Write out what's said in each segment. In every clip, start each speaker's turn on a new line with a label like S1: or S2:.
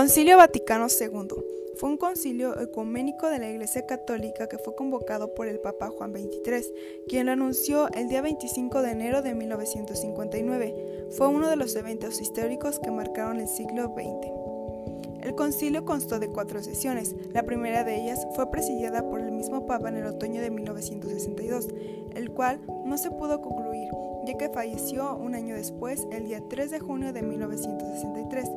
S1: Concilio Vaticano II fue un concilio ecuménico de la Iglesia Católica que fue convocado por el Papa Juan XXIII, quien lo anunció el día 25 de enero de 1959. Fue uno de los eventos históricos que marcaron el siglo XX. El concilio constó de cuatro sesiones. La primera de ellas fue presidida por el mismo Papa en el otoño de 1962, el cual no se pudo concluir, ya que falleció un año después, el día 3 de junio de 1963.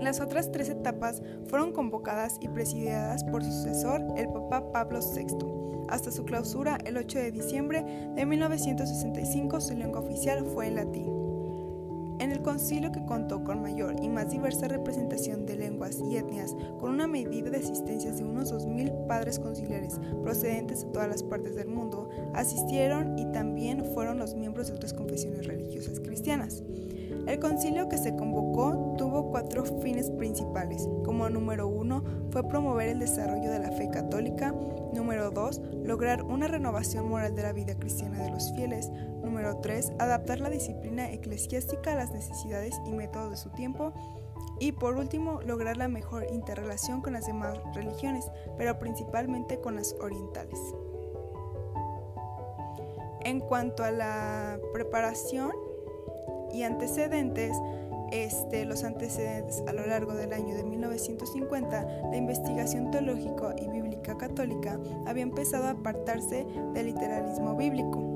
S1: Las otras tres etapas fueron convocadas y presididas por su sucesor, el Papa Pablo VI. Hasta su clausura, el 8 de diciembre de 1965, su lengua oficial fue el latín. En el concilio que contó con mayor y más diversa representación de lenguas y etnias, con una medida de asistencia de unos 2.000 padres conciliares procedentes de todas las partes del mundo, asistieron y también fueron los miembros de otras confesiones religiosas cristianas. El concilio que se convocó tuvo cuatro fines principales. Como número uno fue promover el desarrollo de la fe católica. Número dos, lograr una renovación moral de la vida cristiana de los fieles. Número tres, adaptar la disciplina eclesiástica a las necesidades y métodos de su tiempo. Y por último, lograr la mejor interrelación con las demás religiones, pero principalmente con las orientales. En cuanto a la preparación, y antecedentes, este, los antecedentes a lo largo del año de 1950, la investigación teológica y bíblica católica había empezado a apartarse del literalismo bíblico.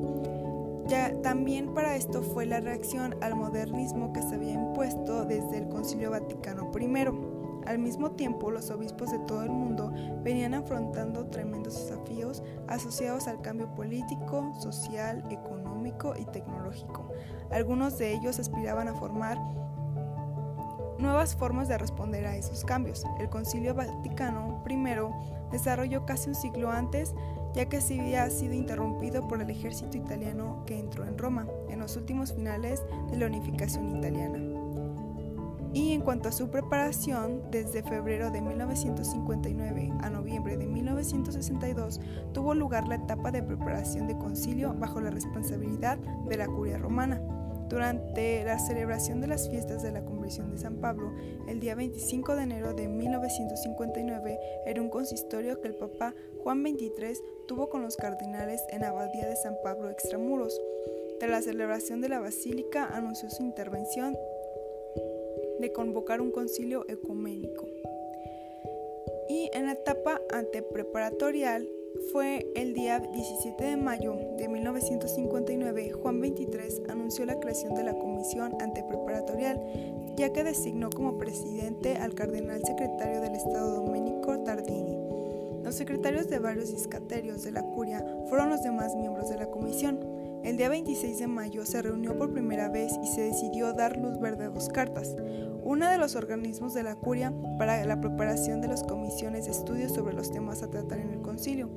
S1: Ya también para esto fue la reacción al modernismo que se había impuesto desde el Concilio Vaticano I. Al mismo tiempo, los obispos de todo el mundo venían afrontando tremendos desafíos asociados al cambio político, social, económico y tecnológico. Algunos de ellos aspiraban a formar nuevas formas de responder a esos cambios. El Concilio Vaticano I desarrolló casi un siglo antes, ya que se había sido interrumpido por el ejército italiano que entró en Roma en los últimos finales de la unificación italiana. Y en cuanto a su preparación, desde febrero de 1959 a noviembre de 1962 tuvo lugar la etapa de preparación de concilio bajo la responsabilidad de la curia romana. Durante la celebración de las fiestas de la conversión de San Pablo, el día 25 de enero de 1959, era un consistorio que el Papa Juan XXIII tuvo con los cardinales en la abadía de San Pablo Extramuros. Tras la celebración de la basílica, anunció su intervención de convocar un concilio ecuménico. Y en la etapa antepreparatorial fue el día 17 de mayo de 1959, Juan XXIII anunció la creación de la Comisión Antepreparatorial, ya que designó como presidente al cardenal secretario del Estado Domenico Tardini. Los secretarios de varios discaterios de la curia fueron los demás miembros de la comisión. El día 26 de mayo se reunió por primera vez y se decidió dar luz verde a dos cartas, una de los organismos de la curia para la preparación de las comisiones de estudios sobre los temas a tratar en el concilio,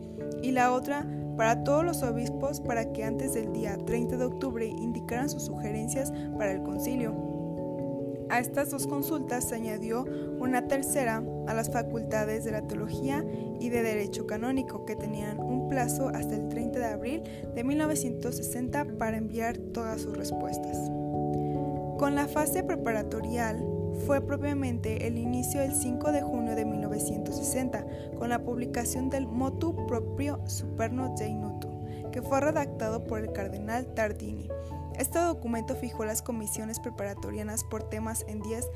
S1: y la otra para todos los obispos para que antes del día 30 de octubre indicaran sus sugerencias para el concilio. A estas dos consultas se añadió una tercera a las facultades de la teología y de derecho canónico que tenían un plazo hasta el 30 de abril de 1960 para enviar todas sus respuestas. Con la fase preparatorial fue propiamente el inicio del 5 de junio de 1960 con la publicación del Motu Proprio Superno Nutu, que fue redactado por el cardenal Tardini este documento fijó las comisiones preparatorianas por temas en 10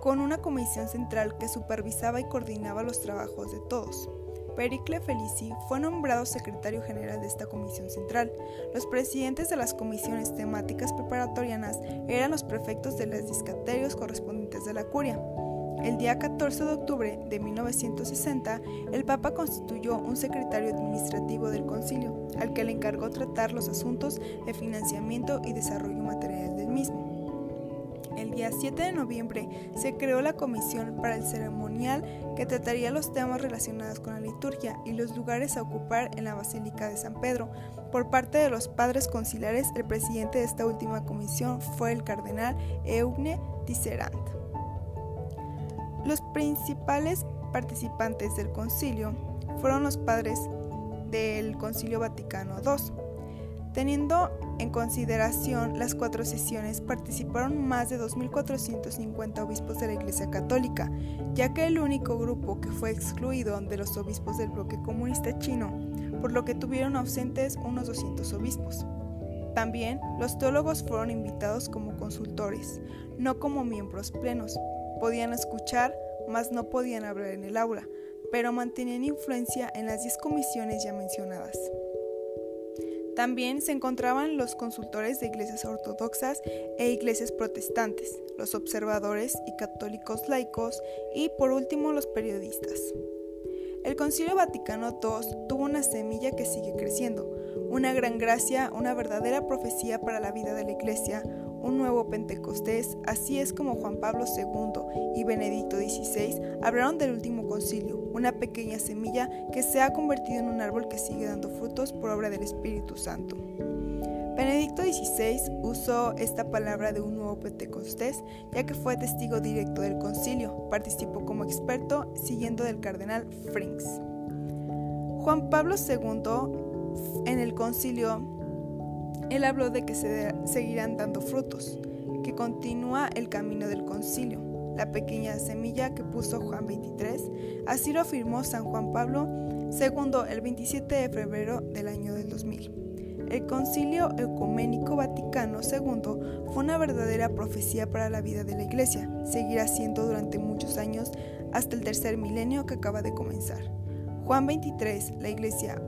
S1: con una comisión central que supervisaba y coordinaba los trabajos de todos. Pericle Felici fue nombrado secretario general de esta comisión central. Los presidentes de las comisiones temáticas preparatorianas eran los prefectos de los discaterios correspondientes de la curia. El día 14 de octubre de 1960, el Papa constituyó un secretario administrativo del concilio, al que le encargó tratar los asuntos de financiamiento y desarrollo material del mismo. El día 7 de noviembre se creó la comisión para el ceremonial que trataría los temas relacionados con la liturgia y los lugares a ocupar en la Basílica de San Pedro. Por parte de los padres conciliares, el presidente de esta última comisión fue el cardenal Eugne Tisserand. Los principales participantes del concilio fueron los padres del Concilio Vaticano II. Teniendo en consideración las cuatro sesiones, participaron más de 2.450 obispos de la Iglesia Católica, ya que el único grupo que fue excluido de los obispos del bloque comunista chino, por lo que tuvieron ausentes unos 200 obispos. También los teólogos fueron invitados como consultores, no como miembros plenos. Podían escuchar, mas no podían hablar en el aula, pero mantenían influencia en las 10 comisiones ya mencionadas. También se encontraban los consultores de iglesias ortodoxas e iglesias protestantes, los observadores y católicos laicos y por último los periodistas. El Concilio Vaticano II tuvo una semilla que sigue creciendo, una gran gracia, una verdadera profecía para la vida de la Iglesia, un nuevo Pentecostés, así es como Juan Pablo II y Benedicto XVI hablaron del último concilio, una pequeña semilla que se ha convertido en un árbol que sigue dando frutos por obra del Espíritu Santo. Benedicto XVI usó esta palabra de un nuevo Pentecostés, ya que fue testigo directo del concilio, participó como experto siguiendo del cardenal Frings. Juan Pablo II en el concilio él habló de que se seguirán dando frutos, que continúa el camino del concilio, la pequeña semilla que puso Juan 23, así lo afirmó San Juan Pablo II el 27 de febrero del año del 2000. El Concilio Ecuménico Vaticano II fue una verdadera profecía para la vida de la Iglesia, seguirá siendo durante muchos años hasta el tercer milenio que acaba de comenzar. Juan 23, la Iglesia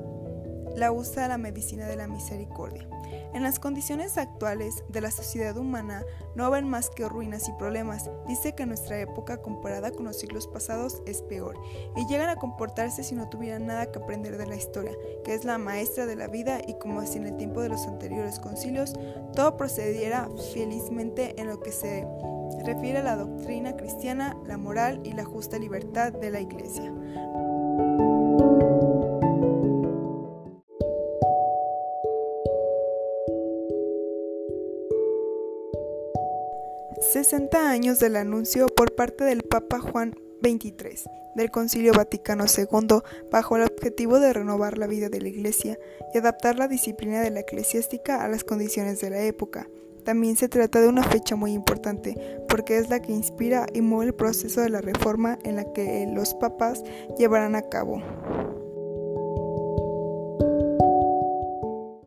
S1: la usa la medicina de la misericordia. En las condiciones actuales de la sociedad humana no ven más que ruinas y problemas. Dice que nuestra época comparada con los siglos pasados es peor y llegan a comportarse si no tuvieran nada que aprender de la historia, que es la maestra de la vida y como si en el tiempo de los anteriores concilios todo procediera felizmente en lo que se refiere a la doctrina cristiana, la moral y la justa libertad de la Iglesia. 60 años del anuncio por parte del Papa Juan XXIII del Concilio Vaticano II bajo el objetivo de renovar la vida de la Iglesia y adaptar la disciplina de la eclesiástica a las condiciones de la época. También se trata de una fecha muy importante porque es la que inspira y mueve el proceso de la reforma en la que los papas llevarán a cabo.